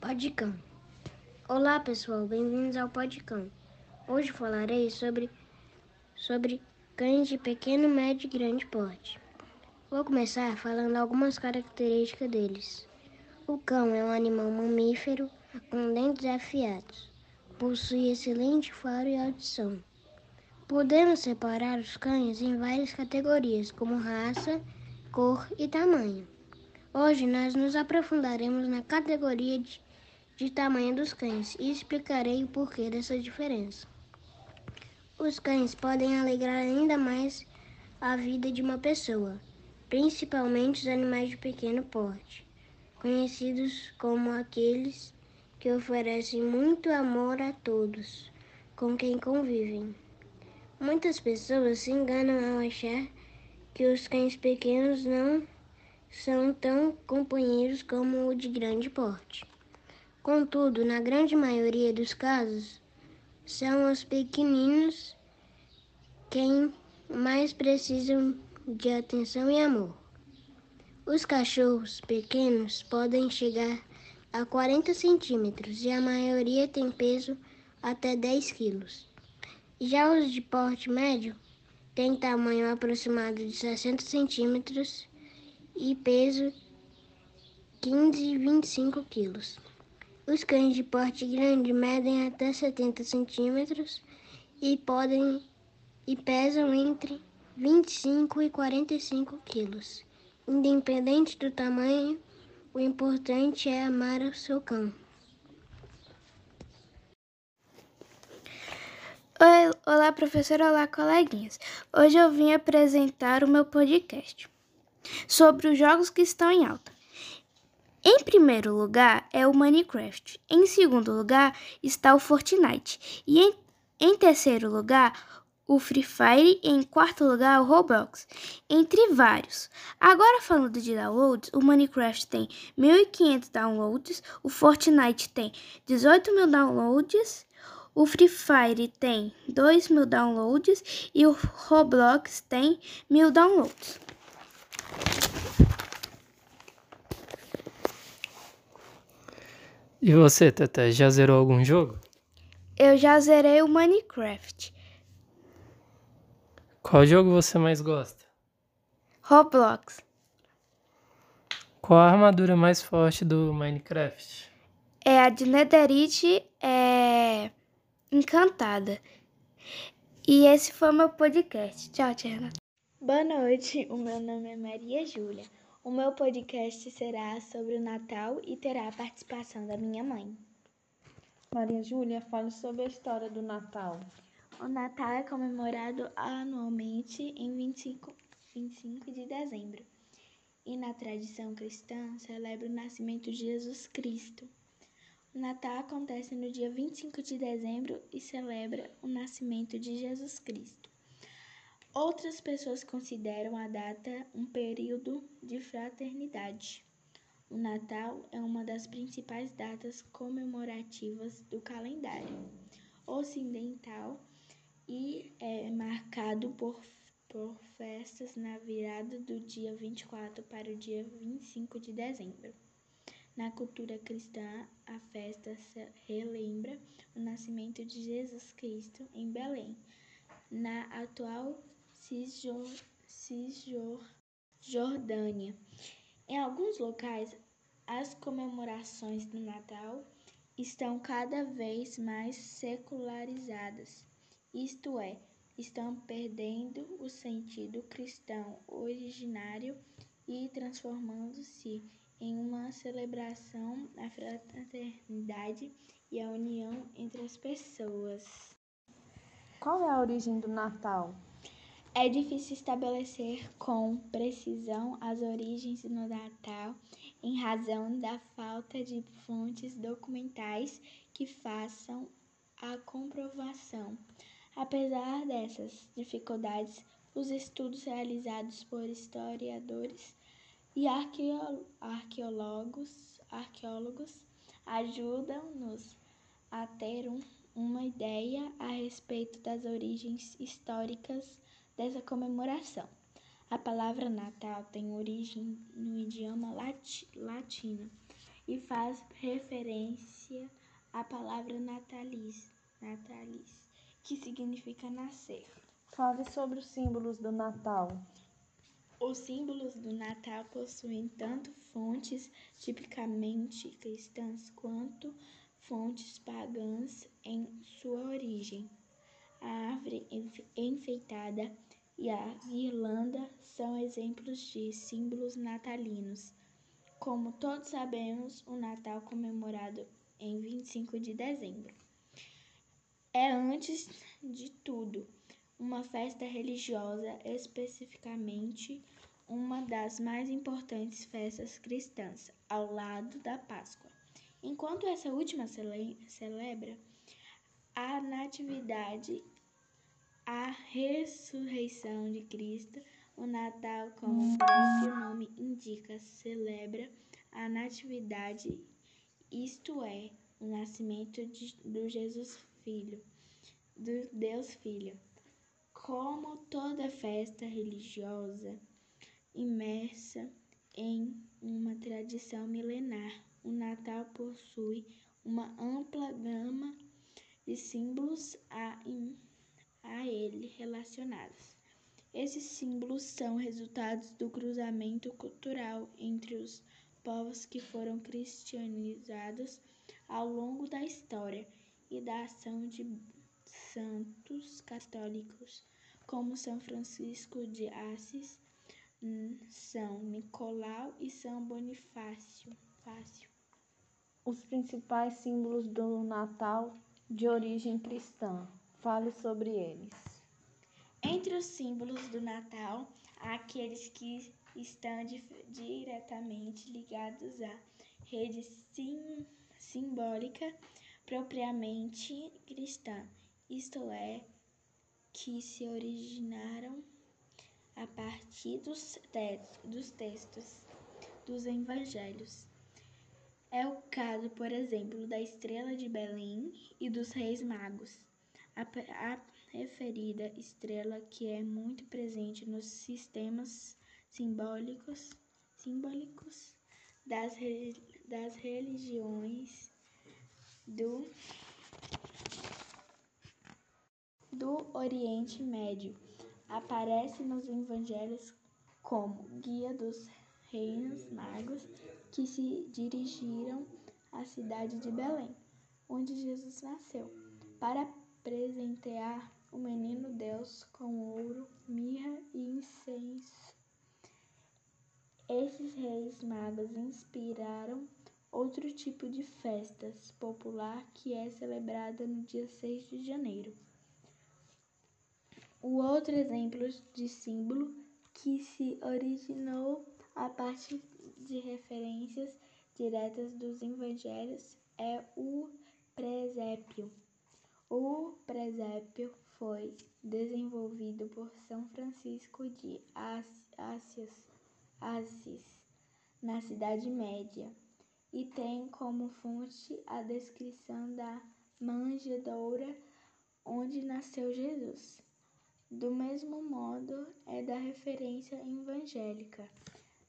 Podcão. Olá pessoal, bem-vindos ao Podcão. Hoje falarei sobre, sobre cães de pequeno, médio e grande porte. Vou começar falando algumas características deles. O cão é um animal mamífero com dentes afiados. Possui excelente faro e audição. Podemos separar os cães em várias categorias, como raça, cor e tamanho. Hoje nós nos aprofundaremos na categoria de, de tamanho dos cães e explicarei o porquê dessa diferença. Os cães podem alegrar ainda mais a vida de uma pessoa, principalmente os animais de pequeno porte, conhecidos como aqueles que oferecem muito amor a todos com quem convivem. Muitas pessoas se enganam ao achar que os cães pequenos não são tão companheiros como o de grande porte. Contudo, na grande maioria dos casos, são os pequeninos quem mais precisam de atenção e amor. Os cachorros pequenos podem chegar a 40 centímetros e a maioria tem peso até 10 quilos. Já os de porte médio têm tamanho aproximado de 60 centímetros e peso 15 e 25 quilos. Os cães de porte grande medem até 70 centímetros e podem e pesam entre 25 e 45 quilos. Independente do tamanho, o importante é amar o seu cão. Oi, olá, professora, olá, coleguinhas. Hoje eu vim apresentar o meu podcast sobre os jogos que estão em alta. Em primeiro lugar é o Minecraft, em segundo lugar está o Fortnite e em, em terceiro lugar o Free Fire e em quarto lugar o Roblox, entre vários. Agora falando de downloads, o Minecraft tem 1.500 downloads, o Fortnite tem 18 mil downloads, o Free Fire tem 2 mil downloads e o Roblox tem mil downloads. E você, Tete, já zerou algum jogo? Eu já zerei o Minecraft. Qual jogo você mais gosta? Roblox. Qual a armadura mais forte do Minecraft? É a de Netherite é encantada. E esse foi meu podcast. Tchau, Tia Boa noite, o meu nome é Maria Júlia. O meu podcast será sobre o Natal e terá a participação da minha mãe. Maria Júlia, fale sobre a história do Natal. O Natal é comemorado anualmente em 25, 25 de dezembro e, na tradição cristã, celebra o nascimento de Jesus Cristo. O Natal acontece no dia 25 de dezembro e celebra o nascimento de Jesus Cristo. Outras pessoas consideram a data um período de fraternidade. O Natal é uma das principais datas comemorativas do calendário ocidental e é marcado por, por festas na virada do dia 24 para o dia 25 de dezembro. Na cultura cristã, a festa relembra o nascimento de Jesus Cristo em Belém, na atual Cisjordânia. Em alguns locais, as comemorações do Natal estão cada vez mais secularizadas, isto é, estão perdendo o sentido cristão originário e transformando-se em uma celebração da fraternidade e a união entre as pessoas. Qual é a origem do Natal? É difícil estabelecer com precisão as origens do Natal em razão da falta de fontes documentais que façam a comprovação. Apesar dessas dificuldades, os estudos realizados por historiadores e arqueólogos, arqueólogos ajudam-nos a ter um, uma ideia a respeito das origens históricas dessa comemoração. A palavra Natal tem origem no idioma latino e faz referência à palavra natalis, natalis que significa nascer. Fale sobre os símbolos do Natal. Os símbolos do Natal possuem tanto fontes tipicamente cristãs quanto fontes pagãs em sua origem. A árvore enfeitada e a guirlanda são exemplos de símbolos natalinos. Como todos sabemos, o Natal comemorado em 25 de dezembro é, antes de tudo, uma festa religiosa, especificamente uma das mais importantes festas cristãs, ao lado da Páscoa. Enquanto essa última cele celebra a Natividade, a ressurreição de Cristo, o Natal, como o próprio nome indica, celebra a Natividade, isto é, o nascimento de, do Jesus Filho, do Deus Filho. Como toda festa religiosa imersa em uma tradição milenar, o Natal possui uma ampla gama de símbolos a, a ele relacionados. Esses símbolos são resultados do cruzamento cultural entre os povos que foram cristianizados ao longo da história e da ação de santos católicos como São Francisco de Assis, São Nicolau e São Bonifácio. Os principais símbolos do Natal de origem cristã. Fale sobre eles. Entre os símbolos do Natal, há aqueles que estão diretamente ligados à rede sim, simbólica propriamente cristã, isto é, que se originaram a partir dos, te dos textos dos evangelhos. É o caso, por exemplo, da estrela de Belém e dos reis magos. A, a referida estrela que é muito presente nos sistemas simbólicos, simbólicos das, das religiões do, do Oriente Médio. Aparece nos evangelhos como guia dos reinos magos que se dirigiram à cidade de Belém, onde Jesus nasceu, para presentear o menino Deus com ouro, mirra e incenso. Esses reis magos inspiraram outro tipo de festas popular que é celebrada no dia 6 de janeiro. O outro exemplo de símbolo que se originou a partir de referências diretas dos evangelhos é o presépio. O presépio foi desenvolvido por São Francisco de Assis, Assis na Cidade Média, e tem como fonte a descrição da manjedoura onde nasceu Jesus. Do mesmo modo, é da referência evangélica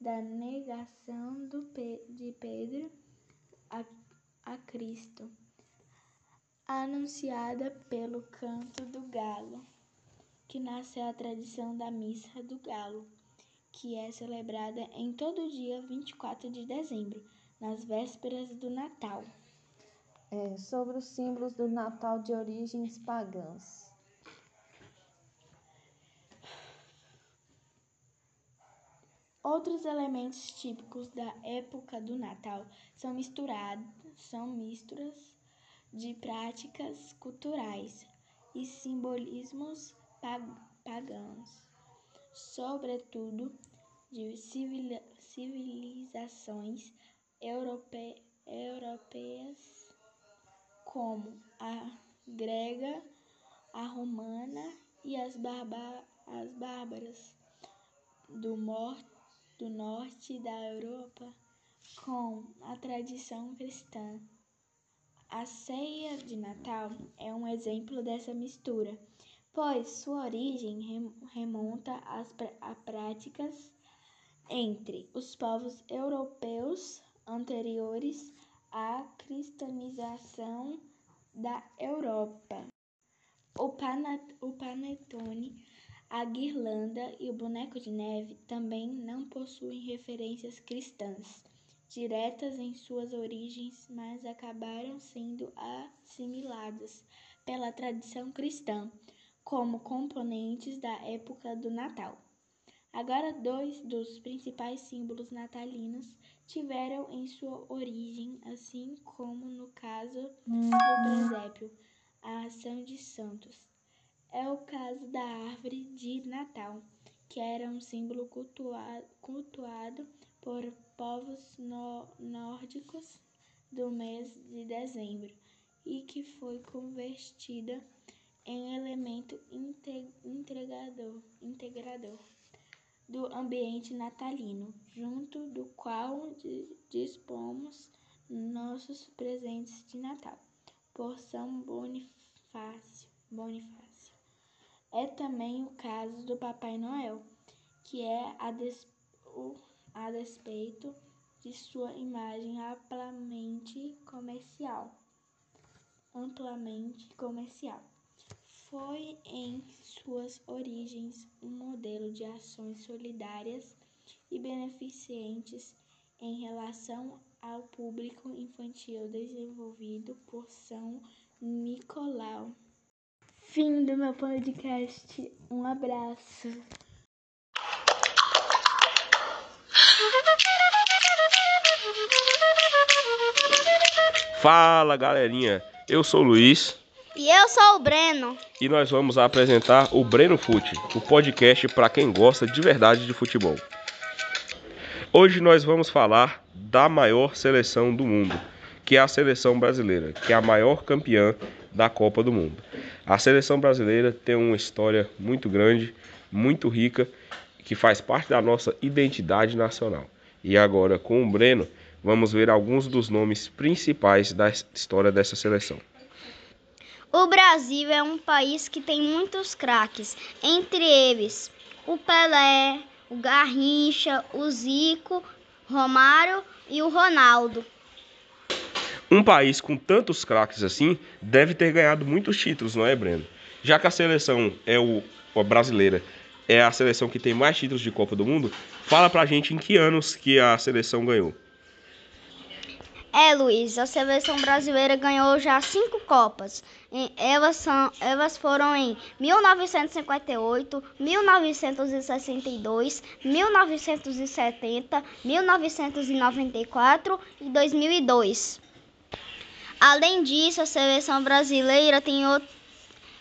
da negação do, de Pedro a, a Cristo anunciada pelo canto do galo, que nasceu a tradição da missa do galo, que é celebrada em todo dia 24 de dezembro, nas vésperas do Natal. É, sobre os símbolos do Natal de origens pagãs. Outros elementos típicos da época do Natal são misturados, são misturas de práticas culturais e simbolismos pagãos, sobretudo de civilizações europe, europeias como a grega, a romana e as, as bárbaras do, do norte da Europa, com a tradição cristã. A ceia de Natal é um exemplo dessa mistura, pois sua origem remonta às, a práticas entre os povos europeus anteriores à cristianização da Europa. O, o panetone, a guirlanda e o boneco de neve também não possuem referências cristãs diretas em suas origens, mas acabaram sendo assimiladas pela tradição cristã como componentes da época do Natal. Agora, dois dos principais símbolos natalinos tiveram em sua origem, assim como no caso do presépio, a ação de santos. É o caso da árvore de Natal, que era um símbolo cultuado, cultuado por povos nórdicos do mês de dezembro e que foi convertida em elemento integrador, integrador do ambiente natalino, junto do qual dispomos nossos presentes de Natal. Por São Bonifácio, Bonifácio. É também o caso do Papai Noel, que é a, o, a despeito de sua imagem amplamente comercial. Amplamente comercial foi em suas origens um modelo de ações solidárias e beneficentes em relação ao público infantil desenvolvido por São Nicolau. Fim do meu podcast. Um abraço. Fala galerinha, eu sou o Luiz. E eu sou o Breno. E nós vamos apresentar o Breno Fute, o podcast para quem gosta de verdade de futebol. Hoje nós vamos falar da maior seleção do mundo, que é a seleção brasileira, que é a maior campeã da Copa do Mundo. A seleção brasileira tem uma história muito grande, muito rica, que faz parte da nossa identidade nacional. E agora, com o Breno, vamos ver alguns dos nomes principais da história dessa seleção. O Brasil é um país que tem muitos craques, entre eles o Pelé, o Garrincha, o Zico, Romário e o Ronaldo. Um país com tantos craques assim deve ter ganhado muitos títulos, não é, Breno? Já que a seleção é o a brasileira é a seleção que tem mais títulos de Copa do Mundo, fala pra gente em que anos que a seleção ganhou. É, Luiz, a seleção brasileira ganhou já cinco Copas. Elas, são, elas foram em 1958, 1962, 1970, 1994 e 2002. Além disso, a seleção brasileira tem, o,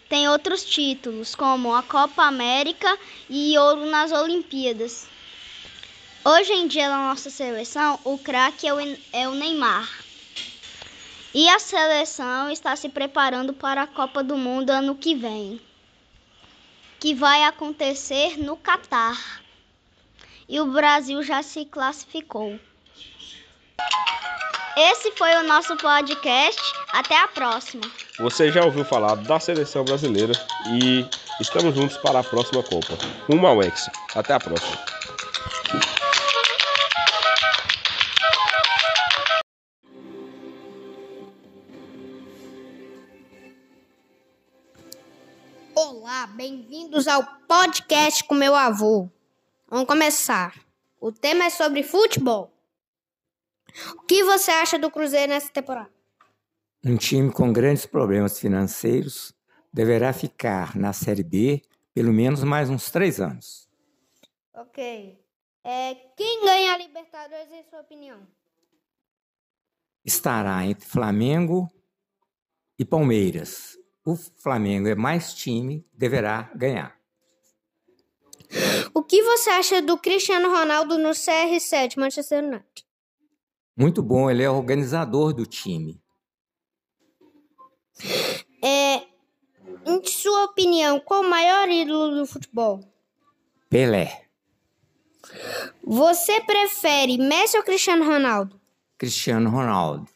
tem outros títulos, como a Copa América e ouro nas Olimpíadas. Hoje em dia, na nossa seleção, o craque é, é o Neymar. E a seleção está se preparando para a Copa do Mundo ano que vem, que vai acontecer no Catar. E o Brasil já se classificou. Esse foi o nosso podcast. Até a próxima. Você já ouviu falar da seleção brasileira e estamos juntos para a próxima Copa. Uma ao. Até a próxima. Olá, bem-vindos ao podcast com meu avô. Vamos começar. O tema é sobre futebol. O que você acha do Cruzeiro nessa temporada? Um time com grandes problemas financeiros deverá ficar na Série B pelo menos mais uns três anos. Ok. É, quem ganha a Libertadores, em sua opinião? Estará entre Flamengo e Palmeiras o Flamengo é mais time, deverá ganhar. O que você acha do Cristiano Ronaldo no CR7 Manchester United? Muito bom, ele é organizador do time. É, em sua opinião, qual o maior ídolo do futebol? Pelé. Você prefere Messi ou Cristiano Ronaldo? Cristiano Ronaldo.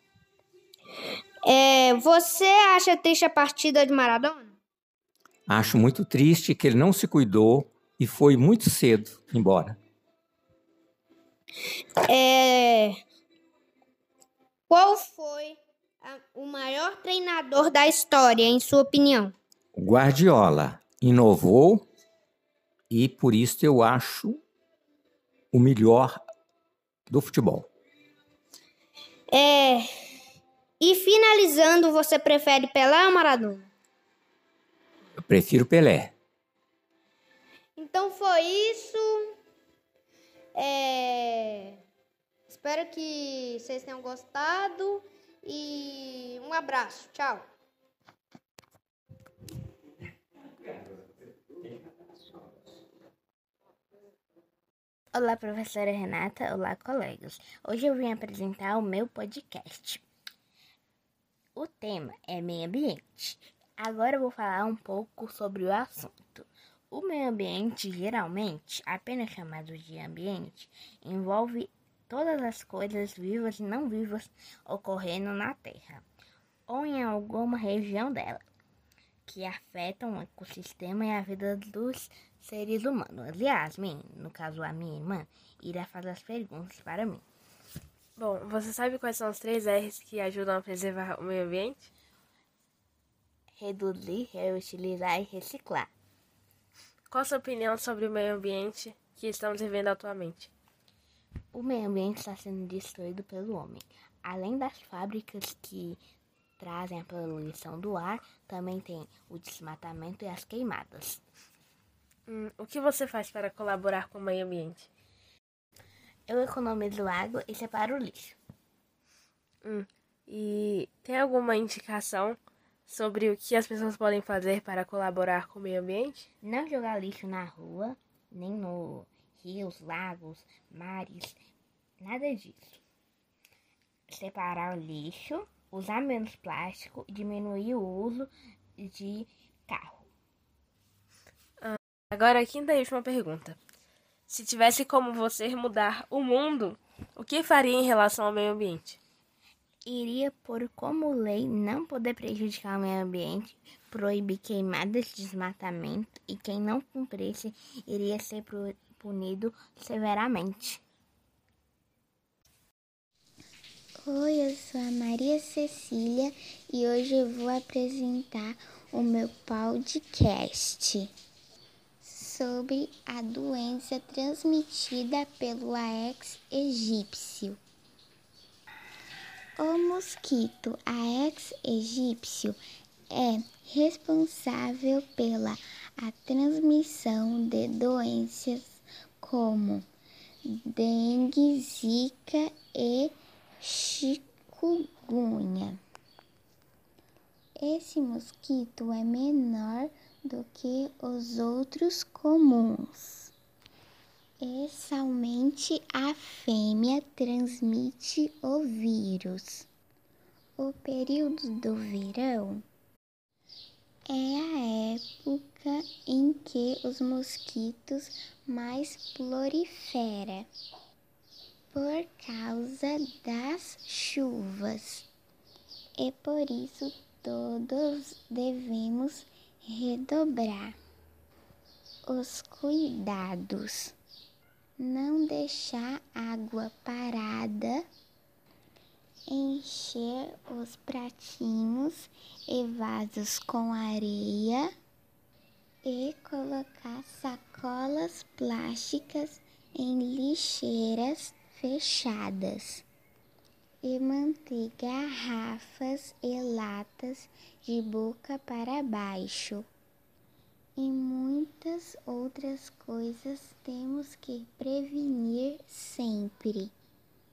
É, você acha triste a partida de Maradona? Acho muito triste que ele não se cuidou e foi muito cedo embora. É, Qual foi a, o maior treinador da história, em sua opinião? Guardiola inovou e por isso eu acho o melhor do futebol. É. E finalizando, você prefere Pelé ou Maradona? Eu prefiro Pelé. Então foi isso. É... Espero que vocês tenham gostado e um abraço. Tchau. Olá, professora Renata. Olá, colegas. Hoje eu vim apresentar o meu podcast. O tema é meio ambiente. Agora eu vou falar um pouco sobre o assunto. O meio ambiente, geralmente, apenas chamado de ambiente, envolve todas as coisas vivas e não vivas ocorrendo na Terra ou em alguma região dela, que afetam o ecossistema e a vida dos seres humanos. Yasmin, no caso a minha irmã, irá fazer as perguntas para mim. Bom, você sabe quais são os três R's que ajudam a preservar o meio ambiente? Reduzir, reutilizar e reciclar. Qual a sua opinião sobre o meio ambiente que estamos vivendo atualmente? O meio ambiente está sendo destruído pelo homem. Além das fábricas que trazem a poluição do ar, também tem o desmatamento e as queimadas. Hum, o que você faz para colaborar com o meio ambiente? Eu economizo água e separo o lixo. Hum, e tem alguma indicação sobre o que as pessoas podem fazer para colaborar com o meio ambiente? Não jogar lixo na rua, nem no rios, lagos, mares, nada disso. Separar o lixo, usar menos plástico, diminuir o uso de carro. Agora, a quinta e última pergunta. Se tivesse como você mudar o mundo, o que faria em relação ao meio ambiente? Iria por como lei não poder prejudicar o meio ambiente, proibir queimadas, desmatamento e quem não cumprisse iria ser punido severamente. Oi, eu sou a Maria Cecília e hoje eu vou apresentar o meu podcast sobre a doença transmitida pelo Aedes aegypti. O mosquito Aedes aegypti é responsável pela a transmissão de doenças como dengue, zika e chikungunya. Esse mosquito é menor do que os outros comuns. E somente a fêmea transmite o vírus. O período do verão é a época em que os mosquitos mais proliferam por causa das chuvas. E por isso todos devemos redobrar os cuidados, não deixar água parada, encher os pratinhos e vasos com areia e colocar sacolas plásticas em lixeiras fechadas e manter garrafas e latas de boca para baixo. E muitas outras coisas temos que prevenir sempre.